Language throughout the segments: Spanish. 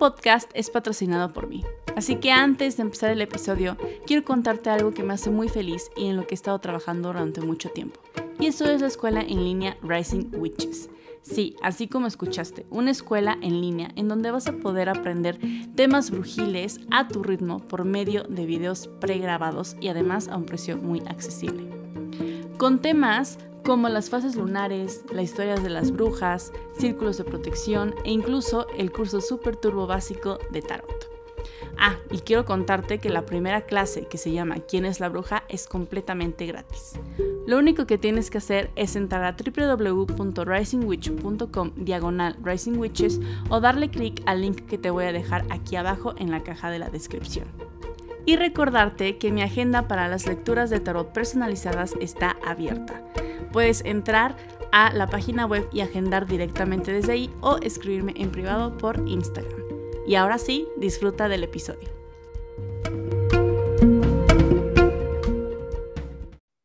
podcast es patrocinado por mí, así que antes de empezar el episodio, quiero contarte algo que me hace muy feliz y en lo que he estado trabajando durante mucho tiempo. Y eso es la escuela en línea Rising Witches. Sí, así como escuchaste, una escuela en línea en donde vas a poder aprender temas brujiles a tu ritmo por medio de videos pregrabados y además a un precio muy accesible. Con temas como las fases lunares, las historias de las brujas, círculos de protección e incluso el curso Super Turbo básico de Tarot. Ah, y quiero contarte que la primera clase que se llama ¿Quién es la bruja? es completamente gratis. Lo único que tienes que hacer es entrar a www.risingwitch.com diagonal risingwitches o darle clic al link que te voy a dejar aquí abajo en la caja de la descripción. Y recordarte que mi agenda para las lecturas de tarot personalizadas está abierta puedes entrar a la página web y agendar directamente desde ahí o escribirme en privado por Instagram. Y ahora sí, disfruta del episodio.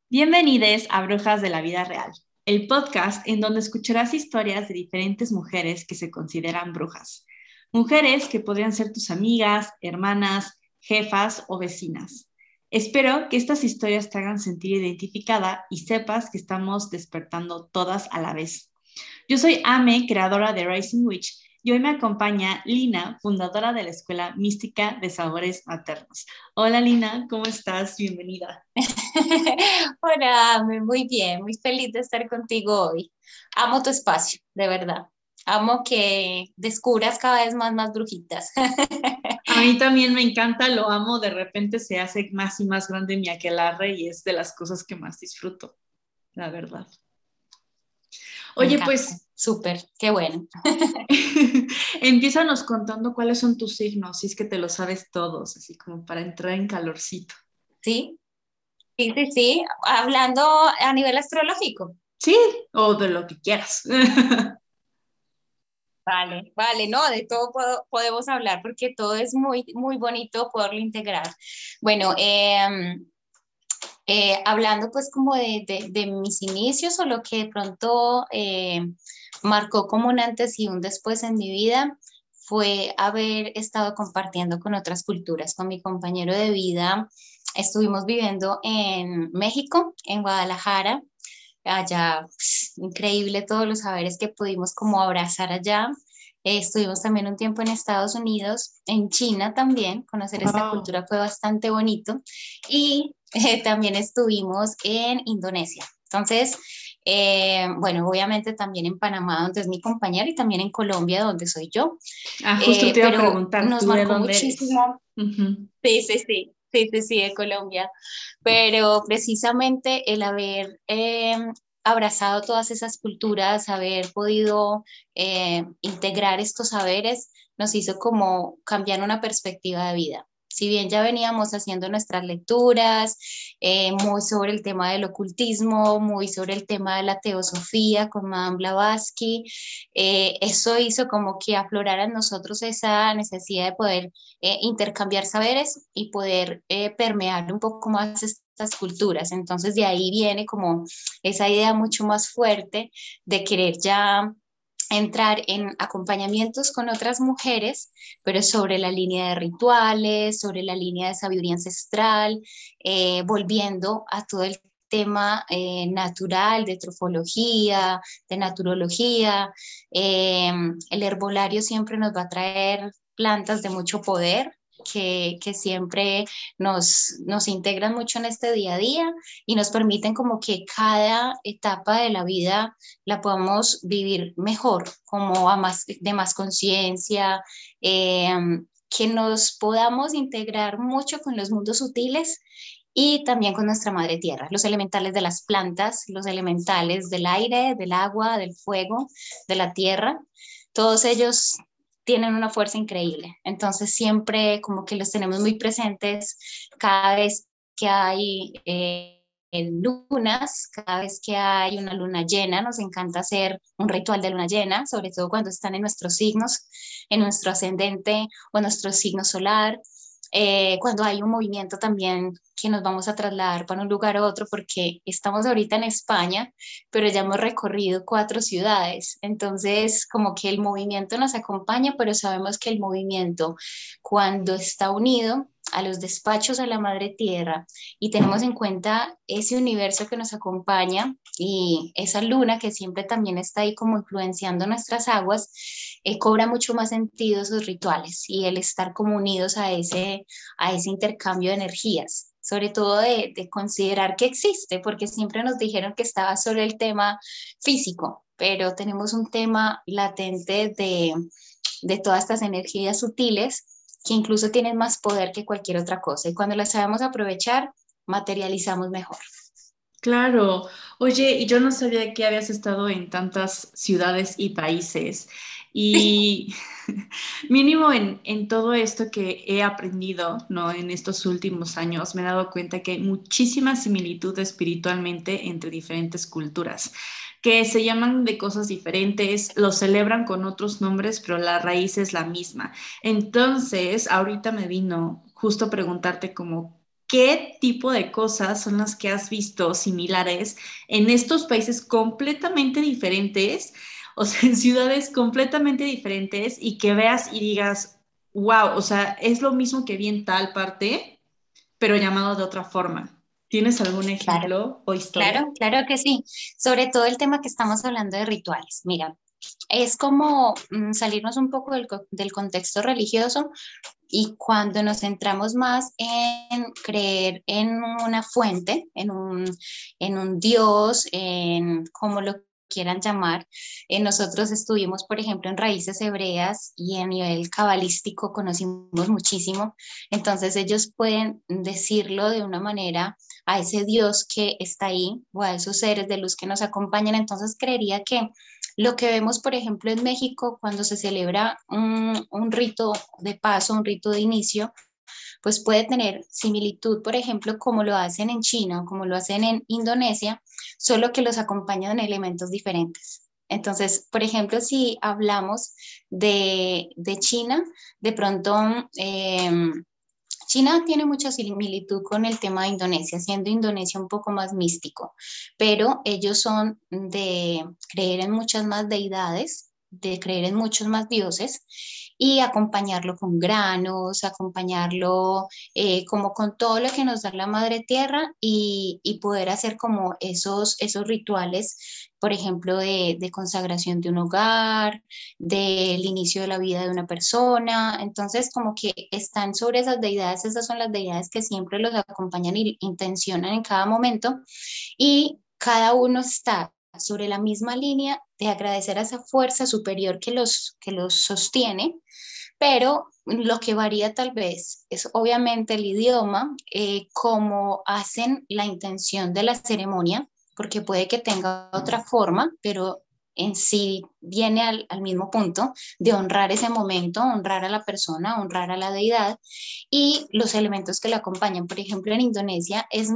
Bienvenidos a Brujas de la Vida Real, el podcast en donde escucharás historias de diferentes mujeres que se consideran brujas. Mujeres que podrían ser tus amigas, hermanas, jefas o vecinas. Espero que estas historias te hagan sentir identificada y sepas que estamos despertando todas a la vez. Yo soy Ame, creadora de Rising Witch, y hoy me acompaña Lina, fundadora de la Escuela Mística de Sabores Maternos. Hola Lina, ¿cómo estás? Bienvenida. Hola, muy bien, muy feliz de estar contigo hoy. Amo tu espacio, de verdad. Amo que descubras cada vez más, más brujitas. A mí también me encanta, lo amo, de repente se hace más y más grande mi aquelarre y es de las cosas que más disfruto, la verdad. Oye, pues... Súper, qué bueno. Empiézanos contando cuáles son tus signos, si es que te lo sabes todos, así como para entrar en calorcito. Sí, sí, sí, sí, hablando a nivel astrológico. Sí, o de lo que quieras. Vale, vale, no, de todo podemos hablar porque todo es muy, muy bonito poderlo integrar. Bueno, em, eh, hablando pues como de, de, mis inicios o lo que de pronto eh, marcó como un antes y un después en mi vida fue haber estado compartiendo con otras culturas, con mi compañero de vida. Estuvimos viviendo en México, en Guadalajara, allá pues, increíble todos los saberes que pudimos como abrazar allá. Eh, estuvimos también un tiempo en Estados Unidos, en China también, conocer esta cultura fue bastante bonito y eh, también estuvimos en Indonesia. Entonces, eh, bueno, obviamente también en Panamá, donde es mi compañero, y también en Colombia, donde soy yo. Ah, justo te iba a preguntar, nos marcó muchísimo. Sí, sí, sí. Sí, sí, sí, de Colombia. Pero precisamente el haber eh, abrazado todas esas culturas, haber podido eh, integrar estos saberes, nos hizo como cambiar una perspectiva de vida si bien ya veníamos haciendo nuestras lecturas, eh, muy sobre el tema del ocultismo, muy sobre el tema de la teosofía con Madame Blavatsky, eh, eso hizo como que aflorara en nosotros esa necesidad de poder eh, intercambiar saberes y poder permear un poco más estas culturas. Entonces de ahí viene como esa idea mucho más fuerte de querer ya entrar en acompañamientos con otras mujeres, pero sobre la línea de rituales, sobre la línea de sabiduría ancestral, eh, volviendo a todo el tema eh, natural, de trofología, de naturología. Eh, el herbolario siempre nos va a traer plantas de mucho poder, que, siempre nos, nos integran mucho en este día a día y nos permiten como que cada etapa de la vida la podamos vivir mejor, como de más conciencia, em, que nos podamos integrar mucho con los mundos sutiles y también con nuestra madre tierra, los elementales de las plantas, los elementales del aire, del agua, del fuego, de la tierra. Todos ellos tienen una fuerza increíble. Entonces siempre como que los tenemos muy presentes cada vez que hay eh, lunas, cada vez que hay una luna llena, nos encanta hacer un ritual de luna llena, sobre todo cuando están en nuestros signos, en nuestro ascendente o nuestro signo solar. Eh, cuando hay un movimiento también que nos vamos a trasladar para un lugar a otro, porque estamos ahorita en España, pero ya hemos recorrido cuatro ciudades. Entonces, como que el movimiento nos acompaña, pero sabemos que el movimiento, cuando está unido, a los despachos a la madre tierra y tenemos en cuenta ese universo que nos acompaña y esa luna que siempre también está ahí como influenciando nuestras aguas, eh, cobra mucho más sentido esos rituales y el estar como unidos a ese, a ese intercambio de energías sobre todo de, de considerar que existe, porque siempre nos dijeron que estaba solo el tema físico, pero tenemos un tema latente de, de todas estas energías sutiles que incluso tienen más poder que cualquier otra cosa. Y cuando las sabemos aprovechar, materializamos mejor. Claro. Oye, y yo no sabía que habías estado en tantas ciudades y países. Y mínimo en, en, todo esto que he aprendido ¿no? en estos últimos años, me he dado cuenta que hay muchísima similitud espiritualmente entre diferentes culturas que se llaman de cosas diferentes, lo celebran con otros nombres, pero la raíz es la misma. Entonces, ahorita me vino justo preguntarte como, ¿qué tipo de cosas son las que has visto similares en estos países completamente diferentes? O sea, en ciudades completamente diferentes y que veas y digas, wow, o sea, es lo mismo que vi en tal parte, pero llamado de otra forma. ¿Tienes algún ejemplo o historia? Claro, claro que sí. Sobre todo el tema que estamos hablando de rituales. Mira, es como mm, salirnos un poco del, del, contexto religioso y cuando nos centramos más en creer en una fuente, en un, en un Dios, en cómo lo quieran llamar. Eh, nosotros estuvimos, por ejemplo, en raíces hebreas y a nivel cabalístico conocimos muchísimo. Entonces ellos pueden decirlo de una manera a ese Dios que está ahí o a esos seres de luz que nos acompañan. Entonces creería que lo que vemos, por ejemplo, en México cuando se celebra un, un rito de paso, un rito de inicio, pues puede tener similitud, por ejemplo, como lo hacen en China o como lo hacen en Indonesia, solo que los acompañan en elementos diferentes. Entonces, por ejemplo, si hablamos de, China, de pronto em, China tiene mucha similitud con el tema de Indonesia, siendo Indonesia un poco más místico, pero ellos son de creer en muchas más deidades, de creer en muchos más dioses y acompañarlo con granos, acompañarlo eh, como con todo lo que nos da la madre tierra y, poder hacer como esos, esos rituales, por ejemplo, de, de consagración de un hogar, del inicio de la vida de una persona. Entonces, como que están sobre esas deidades, esas son las deidades que siempre los acompañan y intencionan en cada momento y cada uno está sobre la misma línea de agradecer a esa fuerza superior que los, que los sostiene, pero lo que varía tal vez es obviamente el idioma, eh, cómo hacen la intención de la ceremonia, porque puede que tenga otra forma, pero en sí viene al, mismo punto de honrar ese momento, honrar a la persona, honrar a la deidad y los elementos que la acompañan. Por ejemplo, en Indonesia es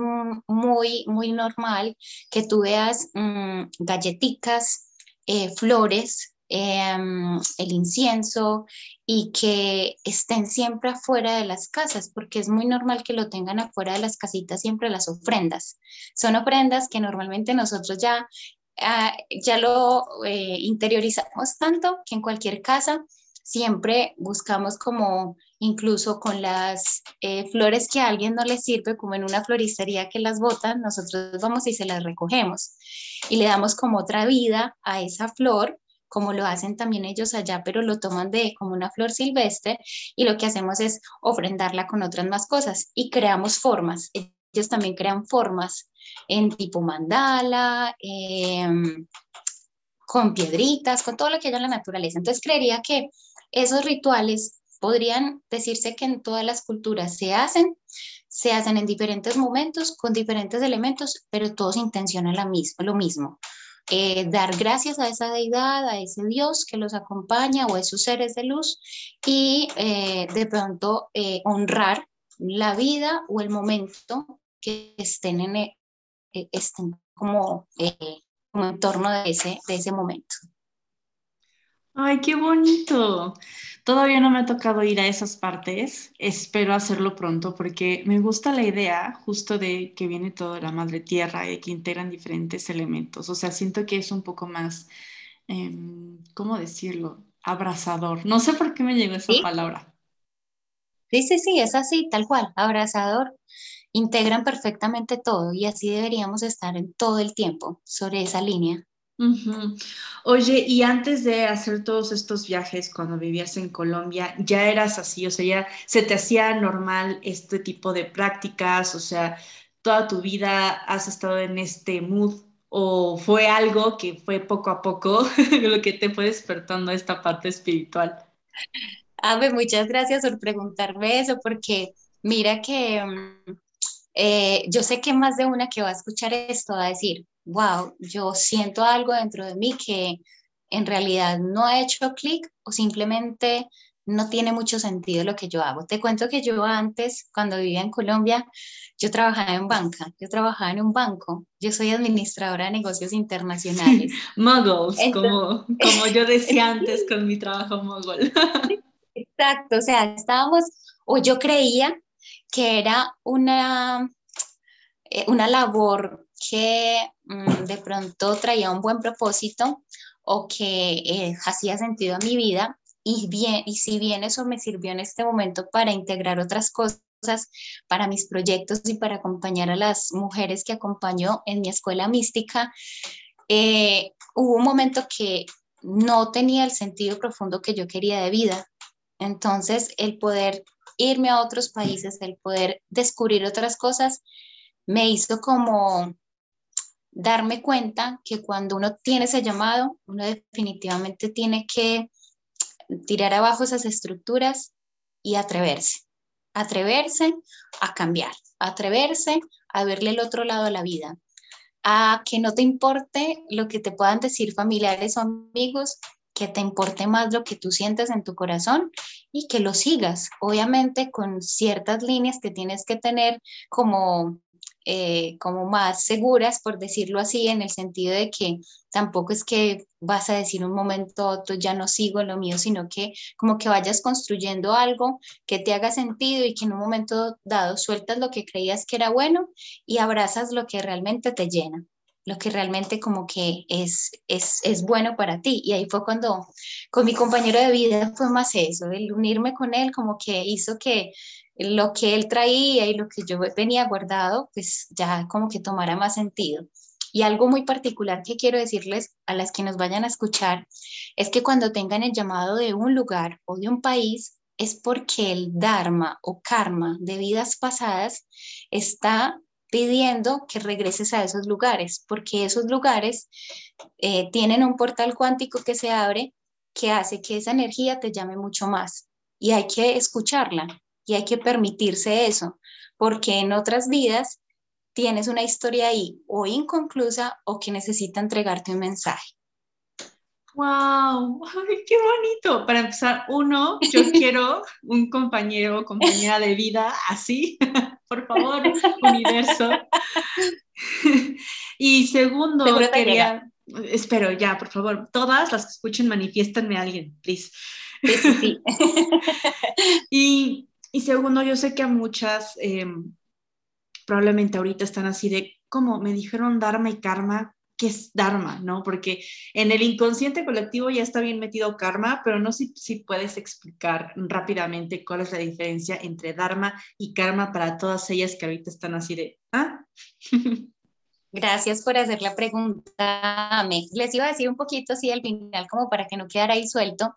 muy, muy normal que tú veas mm, galletitas, eh, flores, em, el incienso y que estén siempre afuera de las casas, porque es muy normal que lo tengan afuera de las casitas siempre las ofrendas. Son ofrendas que normalmente nosotros ya Ah, ya lo eh, interiorizamos tanto que en cualquier casa siempre buscamos como incluso con las eh, flores que a alguien no le sirve, como en una floristería que las botan, nosotros vamos y se las recogemos y le damos como otra vida a esa flor como lo hacen también ellos allá, pero lo toman de como una flor silvestre y lo que hacemos es ofrendarla con otras más cosas y creamos formas ellos también crean formas en tipo mandala, em, con piedritas, con todo lo que hay en la naturaleza. Entonces creería que esos rituales podrían decirse que en todas las culturas se hacen, se hacen en diferentes momentos, con diferentes elementos, pero todos intencionan lo mismo. Eh, dar gracias a esa deidad, a ese Dios que los acompaña o a esos seres de luz y eh, de pronto eh, honrar la vida o el momento que estén, en, estén como, como en torno de ese, de ese momento. Ay, qué bonito. Todavía no me ha tocado ir a esas partes. Espero hacerlo pronto porque me gusta la idea justo de que viene todo de la madre tierra y que integran diferentes elementos. O sea, siento que es un poco más, em, ¿cómo decirlo? Abrazador. No sé por qué me llegó esa palabra. Sí, sí, sí, es así, tal cual, abrazador. Integran perfectamente todo y así deberíamos estar en todo el tiempo sobre esa línea. Oye, y antes de hacer todos estos viajes cuando vivías en Colombia, ¿ya eras así? O sea, ¿ya se te hacía normal este tipo de prácticas? O sea, ¿toda tu vida has estado en este mood? ¿O fue algo que fue poco a poco lo que te fue despertando esta parte espiritual? Ave, muchas gracias por preguntarme eso, porque mira que mm, eh, yo sé que más de una que va a escuchar esto va a decir, wow, yo siento algo dentro de mí que en realidad no ha hecho clic o simplemente no tiene mucho sentido lo que yo hago. Te cuento que yo antes, cuando vivía en Colombia, yo trabajaba en banca, yo trabajaba en un banco, yo soy administradora de negocios internacionales. Muggles, como, como yo decía antes con mi trabajo Muggle. Exacto, o sea, estábamos, o yo creía que era una, eh, una labor que mm, de pronto traía un buen propósito o que eh, hacía sentido a mi vida y, bien, y si bien eso me sirvió en este momento para integrar otras cosas para mis proyectos y para acompañar a las mujeres que acompañó en mi escuela mística, eh, hubo un momento que no tenía el sentido profundo que yo quería de vida. Entonces, el poder irme a otros países, el poder descubrir otras cosas, me hizo como darme cuenta que cuando uno tiene ese llamado, uno definitivamente tiene que tirar abajo esas estructuras y atreverse, atreverse a cambiar, atreverse a verle el otro lado a la vida, a que no te importe lo que te puedan decir familiares o amigos, que te importe más lo que tú sientes en tu corazón y que lo sigas, obviamente con ciertas líneas que tienes que tener como eh, como más seguras, por decirlo así, en el sentido de que tampoco es que vas a decir un momento a otro, ya no sigo lo mío, sino que como que vayas construyendo algo que te haga sentido y que en un momento dado sueltas lo que creías que era bueno y abrazas lo que realmente te llena lo que realmente como que es, es, es, bueno para ti. Y ahí fue cuando con mi compañero de vida fue más eso, el unirme con él como que hizo que lo que él traía y lo que yo tenía guardado, pues ya como que tomara más sentido. Y algo muy particular que quiero decirles a las que nos vayan a escuchar es que cuando tengan el llamado de un lugar o de un país, es porque el Dharma o Karma de vidas pasadas está pidiendo que regreses a esos lugares, porque esos lugares eh, tienen un portal cuántico que se abre que hace que esa energía te llame mucho más y hay que escucharla y hay que permitirse eso, porque en otras vidas tienes una historia ahí o inconclusa o que necesita entregarte un mensaje. ¡Wow! ¡Ay, qué bonito! Para empezar, uno, yo quiero un compañero o compañera de vida así, por favor, universo. y segundo, quería, espero ya, por favor, todas las que escuchen, manifiéstanme a alguien, please. Sí, sí, sí. y y segundo, yo sé que a muchas em, probablemente ahorita están así de, como me dijeron Dharma y Karma, ¿qué es Dharma? ¿No? Porque en el inconsciente colectivo ya está bien metido Karma, pero no sé si, puedes explicar rápidamente cuál es la diferencia entre Dharma y Karma para todas ellas que ahorita están así de, ¿ah? Gracias por hacer la pregunta. Les iba a decir un poquito así al final, como para que no quedara ahí suelto,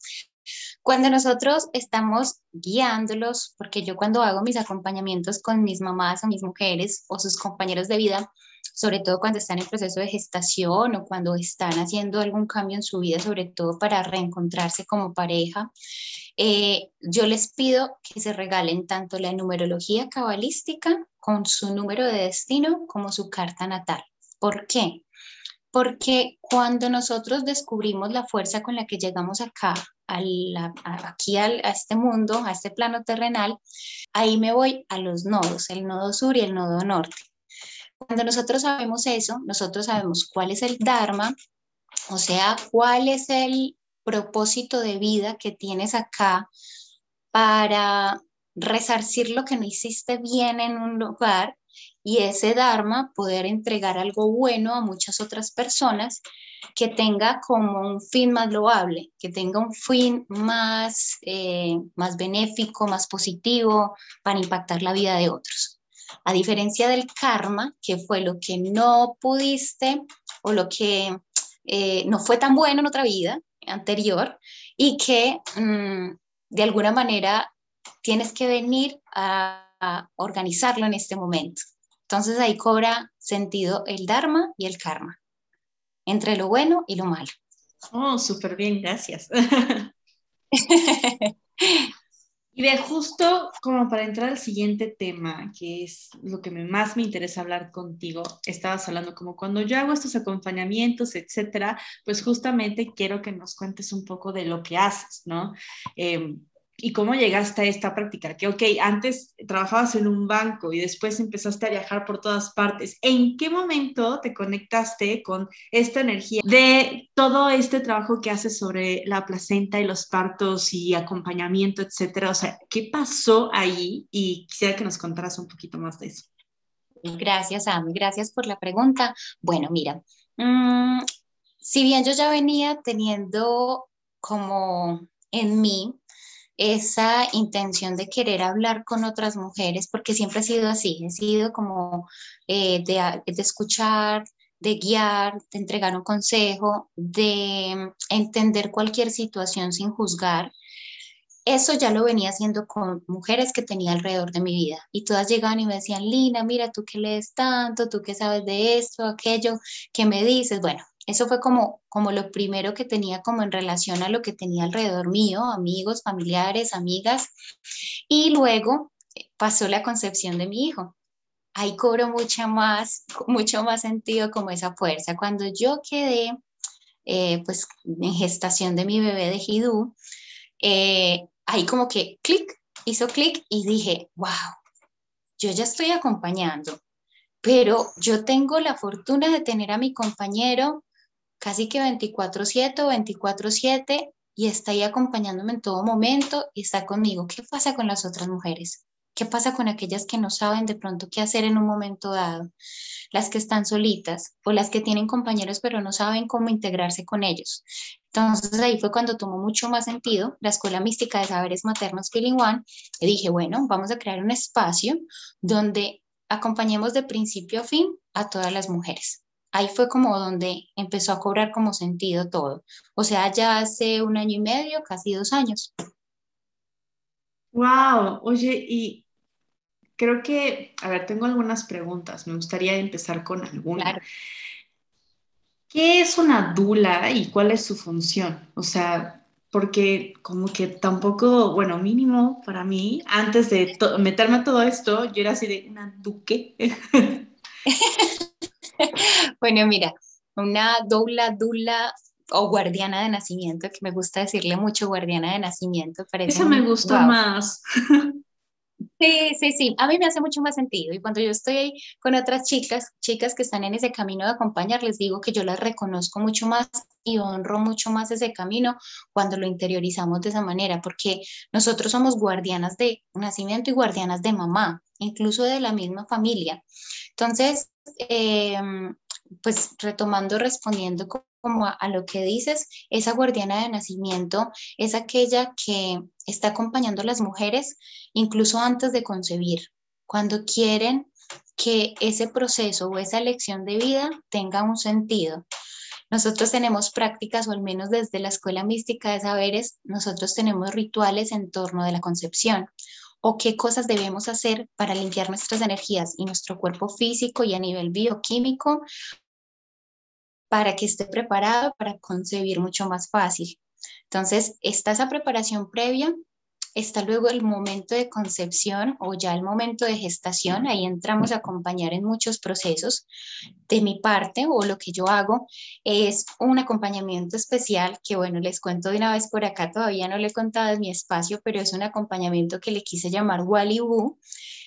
cuando nosotros estamos guiándolos, porque yo cuando hago mis acompañamientos con mis mamás o mis mujeres o sus compañeros de vida, sobre todo cuando están en proceso de gestación o cuando están haciendo algún cambio en su vida, sobre todo para reencontrarse como pareja, eh, yo les pido que se regalen tanto la numerología cabalística con su número de destino como su carta natal. ¿Por qué? Porque cuando nosotros descubrimos la fuerza con la que llegamos acá, aquí a este mundo, a este plano terrenal, ahí me voy a los nodos, el nodo sur y el nodo norte. Cuando nosotros sabemos eso, nosotros sabemos cuál es el Dharma, o sea, cuál es el, propósito de vida que tienes acá para resarcir lo que no hiciste bien en un lugar y ese Dharma poder entregar algo bueno a muchas otras personas que tenga como un fin más loable, que tenga un fin más, eh, más benéfico, más positivo para impactar la vida de otros. A diferencia del karma, que fue lo que no pudiste o lo que eh, no fue tan bueno en otra vida anterior y que mm, de alguna manera tienes que venir a, organizarlo en este momento. Entonces ahí cobra sentido el Dharma y el karma, entre lo bueno y lo malo. Oh, súper bien, gracias. y de justo como para entrar al siguiente tema, que es lo que más me interesa hablar contigo, estabas hablando como cuando yo hago estos acompañamientos, etcétera, pues justamente quiero que nos cuentes un poco de lo que haces, ¿no? Em, ¿Y cómo llegaste a esta práctica? Que, ok, antes trabajabas en un banco y después empezaste a viajar por todas partes. ¿En qué momento te conectaste con esta energía de todo este trabajo que haces sobre la placenta y los partos y acompañamiento, etcétera? O sea, ¿qué pasó ahí? Y quisiera que nos contaras un poquito más de eso. Gracias, Ami. Gracias por la pregunta. Bueno, mira, mm, si bien yo ya venía teniendo como en mí esa intención de querer hablar con otras mujeres, porque siempre ha sido así, he sido como eh, de, de escuchar, de guiar, de entregar un consejo, de entender cualquier situación sin juzgar. Eso ya lo venía haciendo con mujeres que tenía alrededor de mi vida y todas llegaban y me decían, Lina, mira, tú que lees tanto, tú que sabes de esto, aquello, ¿qué me dices? Bueno, eso fue como, como lo primero que tenía como en relación a lo que tenía alrededor mío, amigos, familiares, amigas. Y luego eh, pasó la concepción de mi hijo. Ahí cobro mucha más, mucho más sentido como esa fuerza. Cuando yo quedé eh, pues en gestación de mi bebé de Hidú, eh, ahí como que clic, hizo clic y dije, wow, yo ya estoy acompañando, pero yo tengo la fortuna de tener a mi compañero casi que 24/7 o 24/7 y está ahí acompañándome en todo momento y está conmigo. ¿Qué pasa con las otras mujeres? ¿Qué pasa con aquellas que no saben de pronto qué hacer en un momento dado? Las que están solitas o las que tienen compañeros pero no saben cómo integrarse con ellos. Entonces ahí fue cuando tomó mucho más sentido la Escuela Mística de Saberes Maternos Feeling One y dije, bueno, vamos a crear un espacio donde acompañemos de principio a fin a todas las mujeres ahí fue como donde empezó a cobrar como sentido todo. O sea, ya hace un año y medio, casi dos años. Wow, oye, y creo que, a ver, tengo algunas preguntas. Me gustaría empezar con alguna. ¿Qué es una dula y cuál es su función? O sea, porque como que tampoco, bueno, mínimo para mí, antes de meterme a todo esto, yo era así de una duque. bueno, mira, una doula, dula o guardiana de nacimiento, que me gusta decirle mucho guardiana de nacimiento. Parece Eso me gusta más. Sí, sí, sí, a mí me hace mucho más sentido y cuando yo estoy con otras chicas, chicas que están en ese camino de acompañar, les digo que yo las reconozco mucho más y honro mucho más ese camino cuando lo interiorizamos de esa manera, porque nosotros somos guardianas de nacimiento y guardianas de mamá, incluso de la misma familia. Entonces, em, pues retomando, respondiendo como a, lo que dices, esa guardiana de nacimiento es aquella que está acompañando a las mujeres incluso antes de concebir, cuando quieren que ese proceso o esa elección de vida tenga un sentido. Nosotros tenemos prácticas, o al menos desde la Escuela Mística de Saberes, nosotros tenemos rituales en torno de la concepción o qué cosas debemos hacer para limpiar nuestras energías y nuestro cuerpo físico y a nivel bioquímico para que esté preparado para concebir mucho más fácil. Entonces, está esa preparación previa, está luego el momento de concepción o ya el momento de gestación, ahí entramos a acompañar en muchos procesos. De mi parte, o lo que yo hago, es un acompañamiento especial que, bueno, les cuento de una vez por acá, todavía no le he contado en mi espacio, pero es un acompañamiento que le quise llamar Walibu,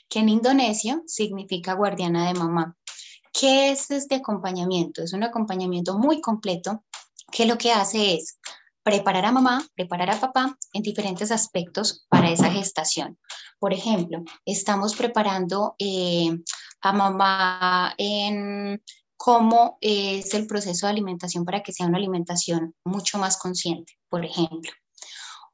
que en indonesio significa guardiana de mamá. ¿Qué es este acompañamiento? Es un acompañamiento muy completo que lo que hace es preparar a mamá, preparar a papá en diferentes aspectos para esa gestación. Por ejemplo, estamos preparando eh, a mamá en cómo es el proceso de alimentación para que sea una alimentación mucho más consciente, por ejemplo.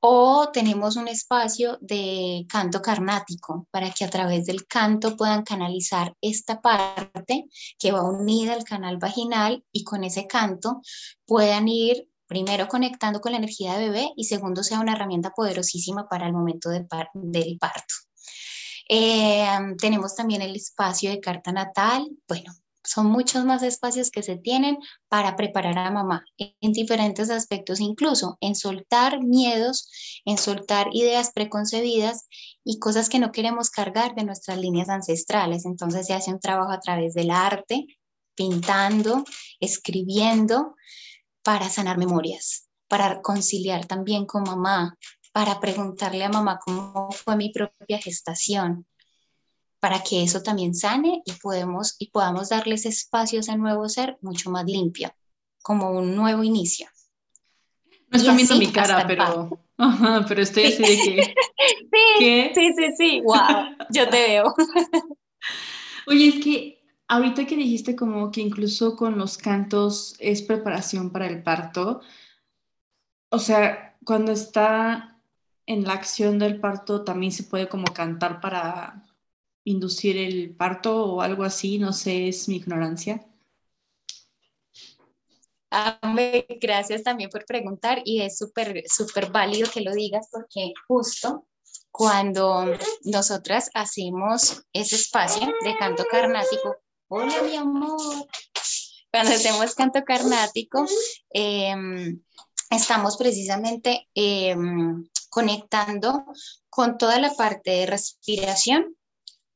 O tenemos un espacio de canto carnático para que a través del canto puedan canalizar esta parte que va unida al canal vaginal y con ese canto puedan ir primero conectando con la energía de bebé y segundo sea una herramienta poderosísima para el momento del parto. Eh, tenemos también el espacio de carta natal. Bueno, son muchos más espacios que se tienen para preparar a mamá en diferentes aspectos, incluso en soltar miedos, en soltar ideas preconcebidas y cosas que no queremos cargar de nuestras líneas ancestrales. Entonces se hace un trabajo a través del arte, pintando, escribiendo, para sanar memorias, para conciliar también con mamá, para preguntarle a mamá cómo fue mi propia gestación, para que eso también sane y, podemos, y podamos darles espacio a ese nuevo ser mucho más limpio, como un nuevo inicio. No estoy viendo mi cara, pero, pero estoy así de que... sí, sí, sí, sí, wow, yo te veo. Oye, es que ahorita que dijiste como que incluso con los cantos es preparación para el parto, o sea, cuando está en la acción del parto también se puede como cantar para inducir el parto o algo así, no sé, es mi ignorancia. Gracias también por preguntar y es súper, súper válido que lo digas porque justo cuando nosotras hacemos ese espacio de canto carnático, hola mi amor, cuando hacemos canto carnático, em, estamos precisamente em, conectando con toda la parte de respiración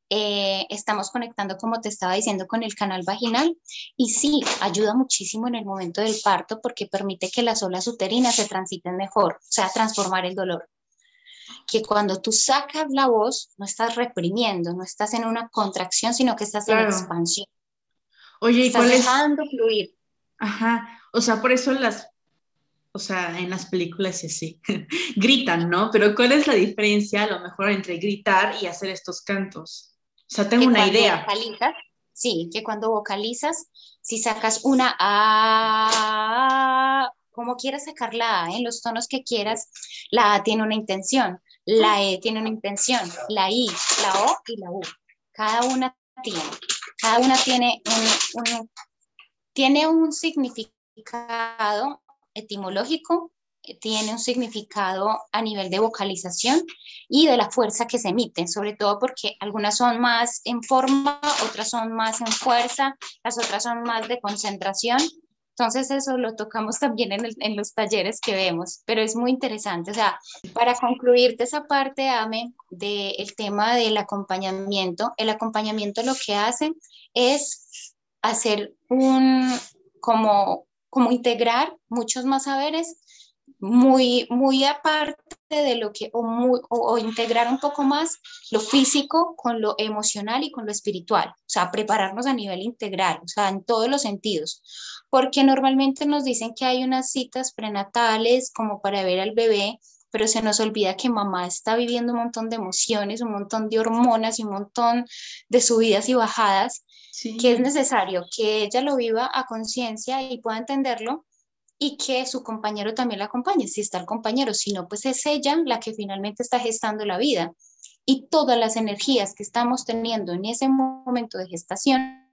eh, estamos conectando, como te estaba diciendo, con el canal vaginal y sí, ayuda muchísimo en el momento del parto porque permite que las olas uterinas se transiten mejor, o sea, transformar el dolor. Que cuando tú sacas la voz, no estás reprimiendo, no estás en una contracción, sino que estás en expansión. Oye, ¿y estás dejando fluir. Ajá, o sea, por eso las o sea, en las películas y así, gritan, ¿no? Pero ¿cuál es la diferencia a lo mejor entre gritar y hacer estos cantos? O sea, tengo una idea. Vocalizas, sí, que cuando vocalizas, si sacas una A, como quieras sacar la A, en los tonos que quieras, la A tiene una intención, la E tiene una intención, la I, la O y la U. Cada una tiene, cada una tiene un, tiene un significado etimológico tiene un significado a nivel de vocalización y de la fuerza que se emite, sobre todo porque algunas son más en forma, otras son más en fuerza, las otras son más de concentración. Entonces eso lo tocamos también en, los talleres que vemos, pero es muy interesante. O sea, para concluir de esa parte, Ame, del tema del acompañamiento, el acompañamiento lo que hace es hacer un, como, como integrar muchos más saberes muy, muy aparte de lo que, o, o, integrar un poco más lo físico con lo emocional y con lo espiritual, o sea, prepararnos a nivel integral, o sea, en todos los sentidos, porque normalmente nos dicen que hay unas citas prenatales como para ver al bebé, pero se nos olvida que mamá está viviendo un montón de emociones, un montón de hormonas y un montón de subidas y bajadas, que es necesario que ella lo viva a conciencia y pueda entenderlo y que su compañero también la acompañe, si está el compañero, si no, pues es ella la que finalmente está gestando la vida. Y todas las energías que estamos teniendo en ese momento de gestación,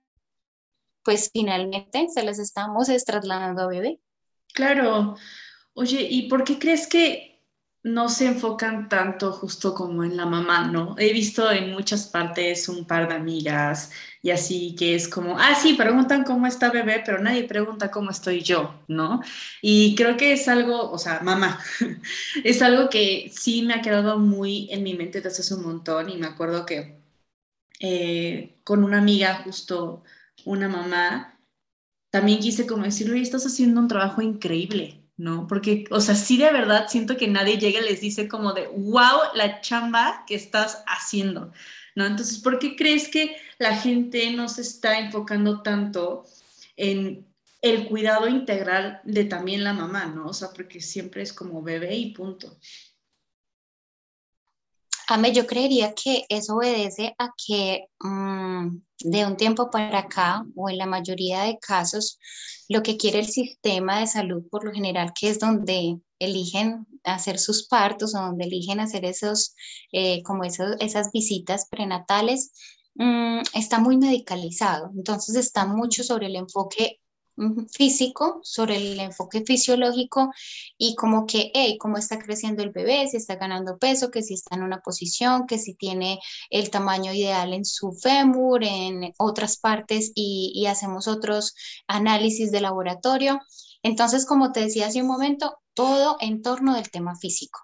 pues finalmente se las estamos trasladando a bebé. Claro. Oye, ¿y por qué crees que no se enfocan tanto justo como en la mamá, ¿no? He visto en muchas partes un par de amigas y así que es como, ah, sí, preguntan cómo está bebé, pero nadie pregunta cómo estoy yo, ¿no? Y creo que es algo, o sea, mamá, es algo que sí me ha quedado muy en mi mente desde hace un montón y me acuerdo que eh, con una amiga, justo una mamá, también quise como decirle, estás haciendo un trabajo increíble, ¿no? Porque, o sea, sí de verdad siento que nadie llega y les dice como de, wow, la chamba que estás haciendo, ¿no? Entonces, ¿por qué crees que la gente no se está enfocando tanto en el cuidado integral de también la mamá, ¿no? O sea, porque siempre es como bebé y punto. Ame, yo creería que eso obedece a que mm, de un tiempo para acá, o en la mayoría de casos, lo que quiere el sistema de salud por lo general, que es donde eligen hacer sus partos o donde eligen hacer esos, eh, como esos, esas visitas prenatales, mm, está muy medicalizado. Entonces está mucho sobre el enfoque físico, sobre el enfoque fisiológico y como que, hey, cómo está creciendo el bebé, si está ganando peso, que si está en una posición, que si tiene el tamaño ideal en su fémur, en otras partes y, hacemos otros análisis de laboratorio. Entonces, como te decía hace un momento, todo en torno del tema físico,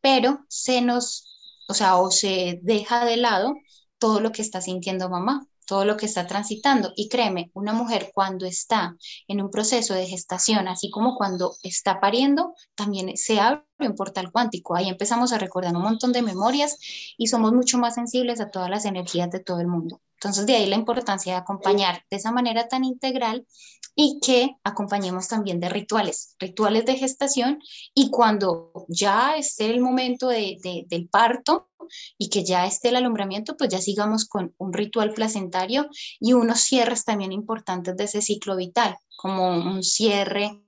pero se nos, o sea, o se deja de lado todo lo que está sintiendo mamá, todo lo que está transitando. Y créeme, una mujer cuando está en un proceso de gestación, así como cuando está pariendo, también se abre un portal cuántico. Ahí empezamos a recordar un montón de memorias y somos mucho más sensibles a todas las energías de todo el mundo. Entonces, de ahí la importancia de acompañar de esa manera tan integral y que acompañemos también de rituales, rituales de gestación y cuando ya esté el momento de, del parto y que ya esté el alumbramiento, pues ya sigamos con un ritual placentario y unos cierres también importantes de ese ciclo vital, como un cierre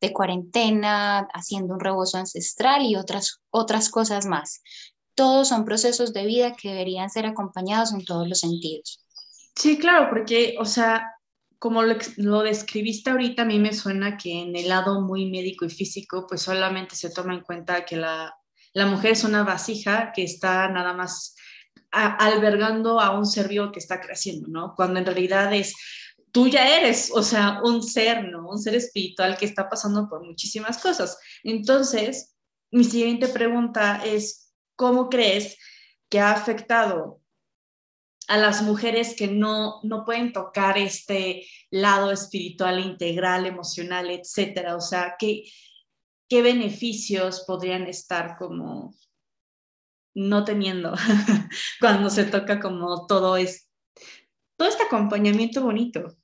de cuarentena, haciendo un rebozo ancestral y otras, otras cosas más. Todos son procesos de vida que deberían ser acompañados en todos los sentidos. Sí, claro, porque, o sea, como lo, describiste ahorita, a mí me suena que en el lado muy médico y físico, pues solamente se toma en cuenta que la, mujer es una vasija que está nada más albergando a un ser vivo que está creciendo, ¿no? Cuando en realidad es, tú ya eres, o sea, un ser, ¿no? Un ser espiritual que está pasando por muchísimas cosas. Entonces, mi siguiente pregunta es, ¿cómo crees que ha afectado a las mujeres que no, no pueden tocar este lado espiritual, integral, emocional, etcétera? O sea, ¿qué, qué beneficios podrían estar como no teniendo cuando se toca como todo, es, todo este acompañamiento bonito?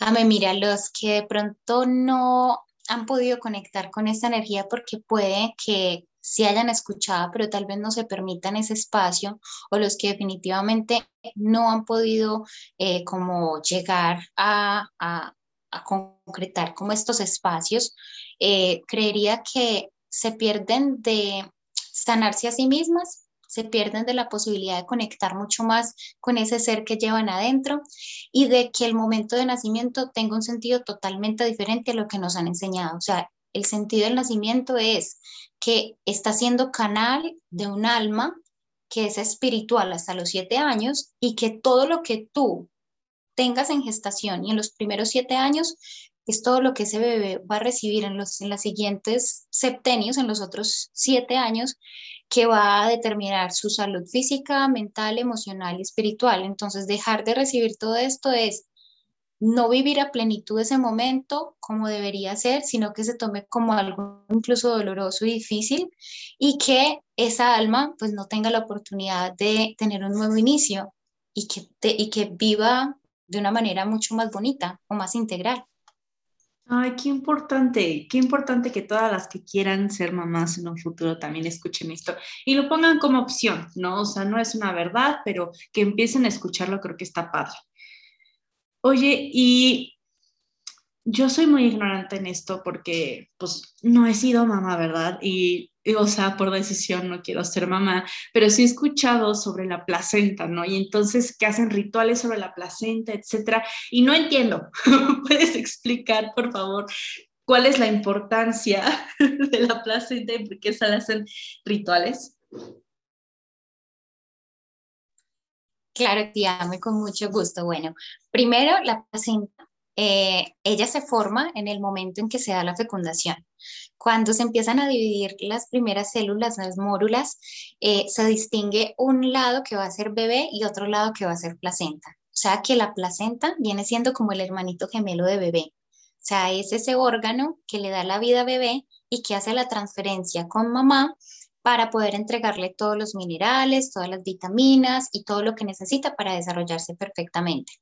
Ame, mira, los que de pronto no han podido conectar con esta energía porque puede que si hayan escuchado, pero tal vez no se permitan ese espacio, o los que definitivamente no han podido eh, como llegar a, concretar como estos espacios, eh, creería que se pierden de sanarse a sí mismas, se pierden de la posibilidad de conectar mucho más con ese ser que llevan adentro y de que el momento de nacimiento tenga un sentido totalmente diferente a lo que nos han enseñado. O sea, el sentido del nacimiento es que está siendo canal de un alma que es espiritual hasta los siete años y que todo lo que tú tengas en gestación y en los primeros siete años es todo lo que ese bebé va a recibir en los en siguientes septenios, en los otros siete años, que va a determinar su salud física, mental, emocional y espiritual. Entonces, dejar de recibir todo esto es no vivir a plenitud ese momento como debería ser, sino que se tome como algo incluso doloroso y difícil y que esa alma pues no tenga la oportunidad de tener un nuevo inicio y que, y que viva de una manera mucho más bonita o más integral. Ay, qué importante, qué importante que todas las que quieran ser mamás en un futuro también escuchen esto y lo pongan como opción, ¿no? O sea, no es una verdad, pero que empiecen a escucharlo creo que está padre. Oye, y yo soy muy ignorante en esto porque pues no he sido mamá, ¿verdad? Y, o sea, por decisión no quiero ser mamá, pero sí he escuchado sobre la placenta, ¿no? Y entonces que hacen rituales sobre la placenta, etcétera, y no entiendo. ¿Puedes explicar, por favor, cuál es la importancia de la placenta y por qué se hacen rituales? Claro, tía, con mucho gusto. Bueno, primero la placenta, eh, ella se forma en el momento en que se da la fecundación. Cuando se empiezan a dividir las primeras células, las mórulas, eh, se distingue un lado que va a ser bebé y otro lado que va a ser placenta. O sea que la placenta viene siendo como el hermanito gemelo de bebé. O sea, es ese órgano que le da la vida a bebé y que hace la transferencia con mamá para poder entregarle todos los minerales, todas las vitaminas y todo lo que necesita para desarrollarse perfectamente.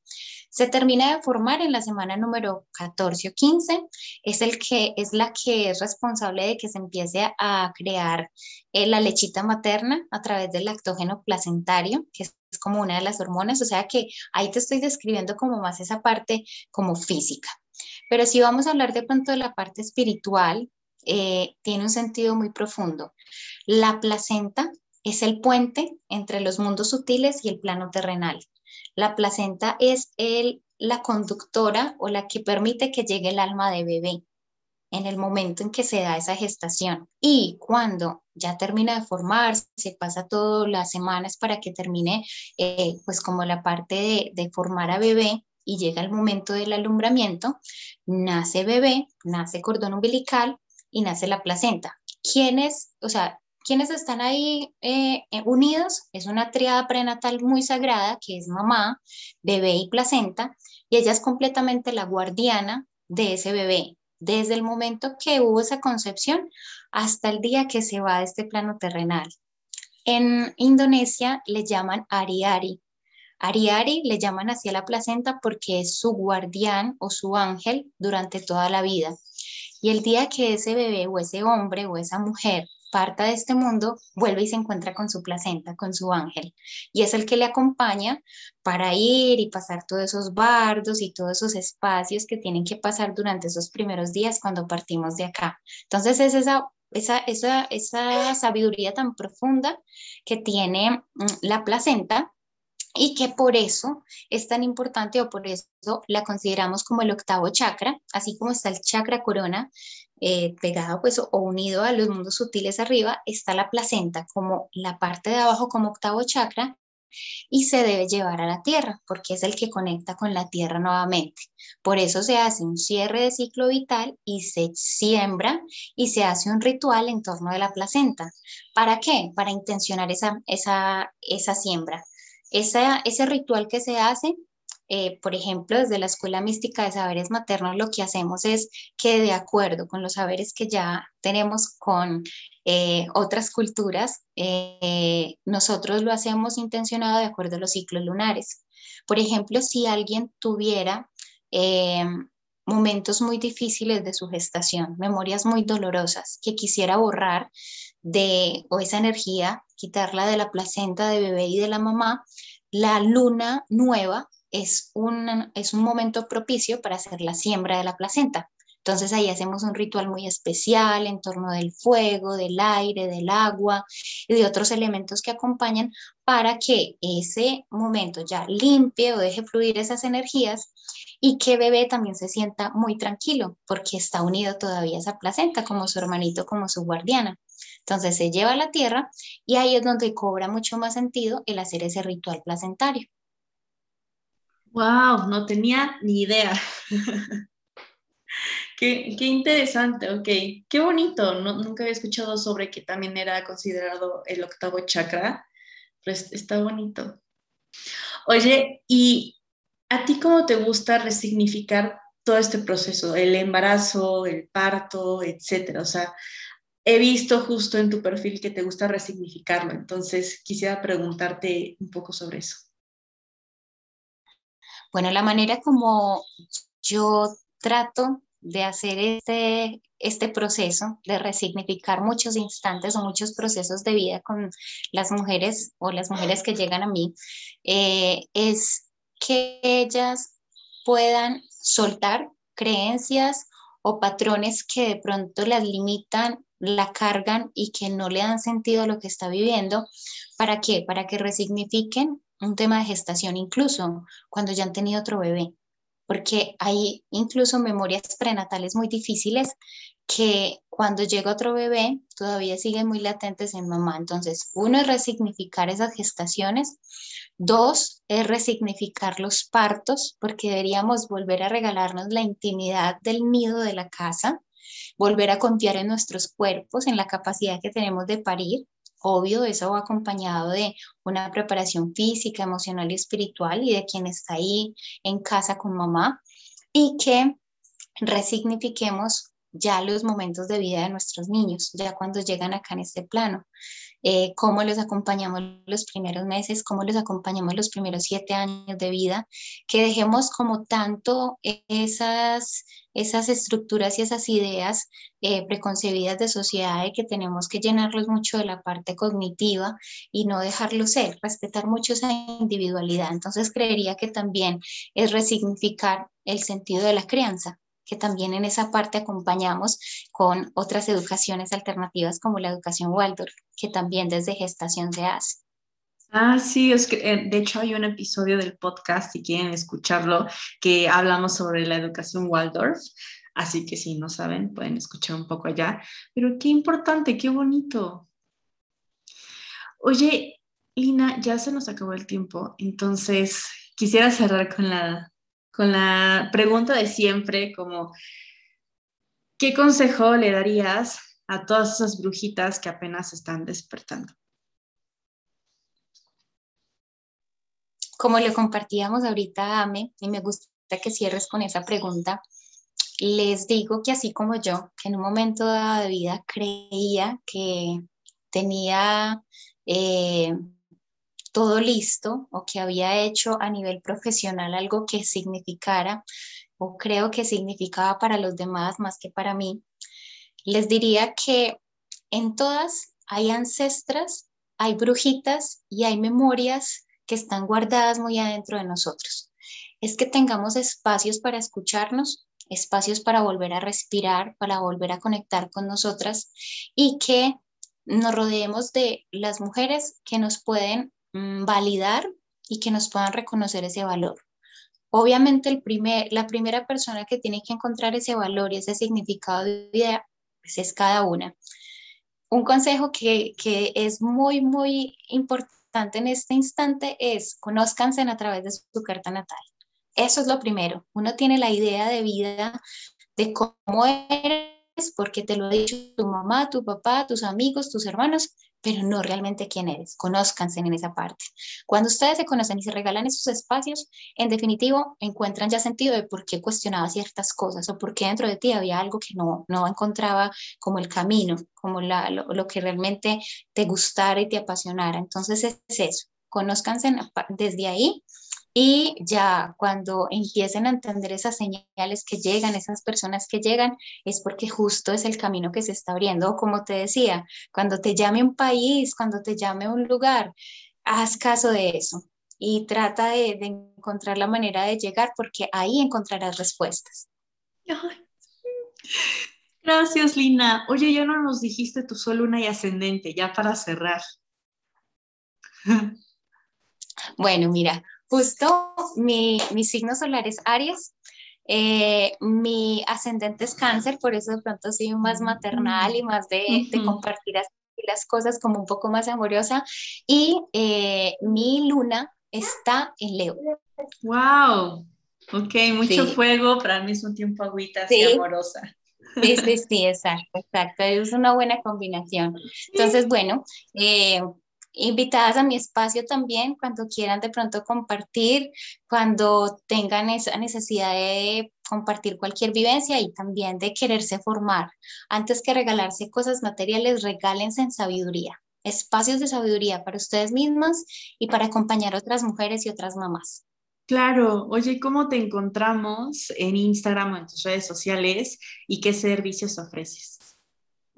Se termina de formar en la semana número 14 o 15, es, el que, es la que es responsable de que se empiece a crear eh, la lechita materna a través del lactógeno placentario, que es como una de las hormonas, o sea que ahí te estoy describiendo como más esa parte como física. Pero si vamos a hablar de pronto de la parte espiritual, eh, tiene un sentido muy profundo. La placenta es el puente entre los mundos sutiles y el plano terrenal. La placenta es el, la conductora o la que permite que llegue el alma de bebé en el momento en que se da esa gestación. Y cuando ya termina de formarse, se pasa todas las semanas para que termine, eh, pues como la parte de, de formar a bebé, y llega el momento del alumbramiento, nace bebé, nace cordón umbilical y nace la placenta. ¿Quiénes, o sea, ¿Quiénes están ahí eh, eh, unidos? Es una triada prenatal muy sagrada que es mamá, bebé y placenta, y ella es completamente la guardiana de ese bebé, desde el momento que hubo esa concepción hasta el día que se va de este plano terrenal. En Indonesia le llaman Ari-Ari. Ari-Ari le llaman así a la placenta porque es su guardián o su ángel durante toda la vida. Y el día que ese bebé o ese hombre o esa mujer parta de este mundo, vuelve y se encuentra con su placenta, con su ángel. Y es el que le acompaña para ir y pasar todos esos bardos y todos esos espacios que tienen que pasar durante esos primeros días cuando partimos de acá. Entonces es esa, esa, esa, esa sabiduría tan profunda que tiene mm, la placenta y que por eso es tan importante o por eso la consideramos como el octavo chakra, así como está el chakra corona eh, pegado pues o unido a los mundos sutiles arriba, está la placenta como la parte de abajo como octavo chakra y se debe llevar a la tierra porque es el que conecta con la tierra nuevamente. Por eso se hace un cierre de ciclo vital y se siembra y se hace un ritual en torno de la placenta. ¿Para qué? Para intencionar esa, esa, esa siembra ese ritual que se hace, eh, por ejemplo, desde la Escuela Mística de Saberes Maternos, lo que hacemos es que de acuerdo con los saberes que ya tenemos con eh, otras culturas, eh, nosotros lo hacemos intencionado de acuerdo a los ciclos lunares. Por ejemplo, si alguien tuviera momentos muy difíciles de su gestación, memorias muy dolorosas que quisiera borrar de o esa energía, quitarla de la placenta de bebé y de la mamá, la luna nueva es un, es un momento propicio para hacer la siembra de la placenta. Entonces ahí hacemos un ritual muy especial en torno del fuego, del aire, del agua y de otros elementos que acompañan para que ese momento ya limpie o deje fluir esas energías y que bebé también se sienta muy tranquilo porque está unido todavía a esa placenta como su hermanito, como su guardiana. Entonces se lleva a la tierra y ahí es donde cobra mucho más sentido el hacer ese ritual placentario. ¡Wow! No tenía ni idea. qué, interesante, ok. Qué bonito. nunca había escuchado sobre que también era considerado el octavo chakra. Pues está bonito. Oye, ¿y a ti cómo te gusta resignificar todo este proceso? El embarazo, el parto, etcétera. O sea, he visto justo en tu perfil que te gusta resignificarlo, entonces quisiera preguntarte un poco sobre eso. Bueno, la manera como yo trato de hacer este, este proceso de resignificar muchos instantes o muchos procesos de vida con las mujeres o las mujeres que llegan a mí, eh, es que ellas puedan soltar creencias o patrones que de pronto las limitan la cargan y que no le dan sentido a lo que está viviendo. ¿Para qué? Para que resignifiquen un tema de gestación, incluso cuando ya han tenido otro bebé, porque hay incluso memorias prenatales muy difíciles que cuando llega otro bebé todavía siguen muy latentes en mamá. Entonces, uno es resignificar esas gestaciones, dos es resignificar los partos, porque deberíamos volver a regalarnos la intimidad del nido de la casa volver a confiar en nuestros cuerpos, en la capacidad que tenemos de parir. Obvio, eso va acompañado de una preparación física, emocional y espiritual y de quien está ahí en casa con mamá y que resignifiquemos ya los momentos de vida de nuestros niños, ya cuando llegan acá en este plano. Eh, cómo los acompañamos los primeros meses, cómo los acompañamos los primeros siete años de vida, que dejemos como tanto esas esas estructuras y esas ideas eh, preconcebidas de sociedad de que tenemos que llenarlos mucho de la parte cognitiva y no dejarlo ser, respetar mucho esa individualidad. Entonces creería que también es resignificar el sentido de la crianza que también en esa parte acompañamos con otras educaciones alternativas como la educación Waldorf, que también desde gestación se hace. Ah, sí, es que eh, de hecho hay un episodio del podcast, si quieren escucharlo, que hablamos sobre la educación Waldorf. Así que si no saben, pueden escuchar un poco allá. Pero qué importante, qué bonito. Oye, Lina, ya se nos acabó el tiempo, entonces quisiera cerrar con la, con la pregunta de siempre, como, ¿qué consejo le darías a todas esas brujitas que apenas están despertando? Como lo compartíamos ahorita, Ame, y me gusta que cierres con esa pregunta, les digo que así como yo, que en un momento de vida creía que tenía eh, todo listo o que había hecho a nivel profesional algo que significara o creo que significaba para los demás más que para mí, les diría que en todas hay ancestras, hay brujitas y hay memorias que están guardadas muy adentro de nosotros. Es que tengamos espacios para escucharnos, espacios para volver a respirar, para volver a conectar con nosotras y que nos rodeemos de las mujeres que nos pueden validar y que nos puedan reconocer ese valor. Obviamente el primer, la primera persona que tiene que encontrar ese valor y ese significado de vida pues es cada una. Un consejo que, que es muy, muy importante en este instante es conózcanse a través de su carta natal. Eso es lo primero. Uno tiene la idea de vida de cómo eres, porque te lo ha dicho tu mamá, tu papá, tus amigos, tus hermanos, pero no realmente quién eres. Conózcanse en esa parte. Cuando ustedes se conocen y se regalan esos espacios, en definitivo encuentran ya sentido de por qué cuestionaba ciertas cosas o por qué dentro de ti había algo que no, no encontraba como el camino, como la, lo, lo, que realmente te gustara y te apasionara. Entonces es eso. Conózcanse desde ahí y ya cuando empiecen a entender esas señales que llegan, esas personas que llegan, es porque justo es el camino que se está abriendo. como te decía, cuando te llame un país, cuando te llame un lugar, haz caso de eso y trata de, encontrar la manera de llegar porque ahí encontrarás respuestas. Gracias, Lina. Oye, ya no nos dijiste tu sol, luna y ascendente, ya para cerrar. Bueno, mira, Justo mi, mi signo solar es Aries, eh, mi ascendente es cáncer, por eso de pronto soy más maternal y más de, de compartir las cosas como un poco más amorosa. Y eh, mi luna está en Leo. ¡Wow! Ok, mucho fuego, pero al mismo tiempo agüita así amorosa. Sí, sí, sí, exacto, exacto. Es una buena combinación. Entonces, bueno, eh, invitadas a mi espacio también cuando quieran de pronto compartir, cuando tengan esa necesidad de compartir cualquier vivencia y también de quererse formar. Antes que regalarse cosas materiales, regálense en sabiduría, espacios de sabiduría para ustedes mismas y para acompañar a otras mujeres y otras mamás. Claro, oye, ¿cómo te encontramos en Instagram o en tus redes sociales y qué servicios ofreces?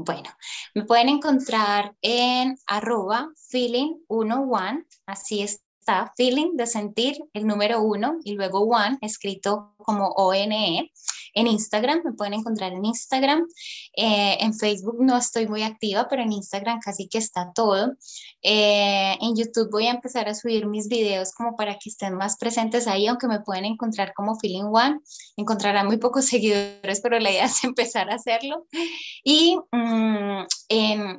Bueno, me pueden encontrar en arroba feeling11, así está, feeling de sentir, el número uno y luego one, escrito como O-N-E en Instagram, me pueden encontrar en Instagram. Eh, en Facebook no estoy muy activa, pero en Instagram casi que está todo. Eh, en YouTube voy a empezar a subir mis videos como para que estén más presentes ahí, aunque me pueden encontrar como Feeling One. Encontrarán muy pocos seguidores, pero la idea es empezar a hacerlo. Y mm, en,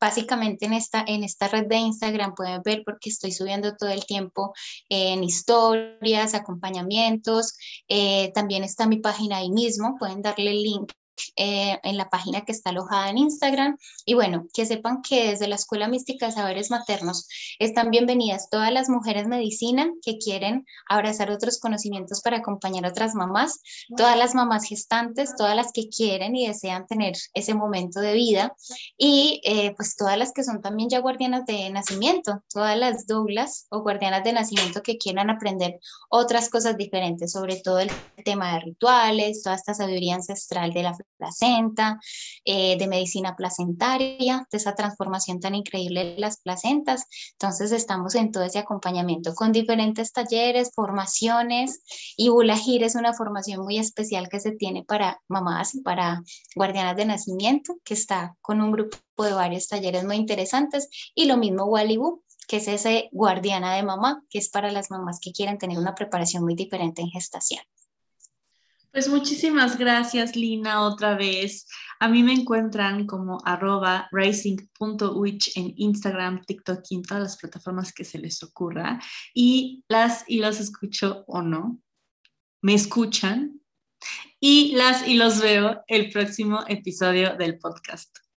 básicamente en esta, en esta red de Instagram pueden ver porque estoy subiendo todo el tiempo en historias, acompañamientos. Eh, también está mi página ahí mismo, pueden darle el link eh, en la página que está alojada en Instagram. Y bueno, que sepan que desde la Escuela Mística de Saberes Maternos están bienvenidas todas las mujeres medicina que quieren abrazar otros conocimientos para acompañar a otras mamás, todas las mamás gestantes, todas las que quieren y desean tener ese momento de vida y eh, pues todas las que son también ya guardianas de nacimiento, todas las douglas o guardianas de nacimiento que quieran aprender otras cosas diferentes, sobre todo el tema de rituales, toda esta sabiduría ancestral de la placenta, eh, de medicina placentaria, de esa transformación tan increíble de las placentas. Entonces estamos en todo ese acompañamiento con diferentes talleres, formaciones y Bulajir es una formación muy especial que se tiene para mamás y para guardianas de nacimiento, que está con un grupo de varios talleres muy interesantes y lo mismo Walibu, que es ese guardiana de mamá, que es para las mamás que quieren tener una preparación muy diferente en gestación. Pues muchísimas gracias, Lina, otra vez. A mí me encuentran como arroba rising.witch en Instagram, TikTok y en todas las plataformas que se les ocurra. Y las y los escucho o no, me escuchan. Y las y los veo el próximo episodio del podcast.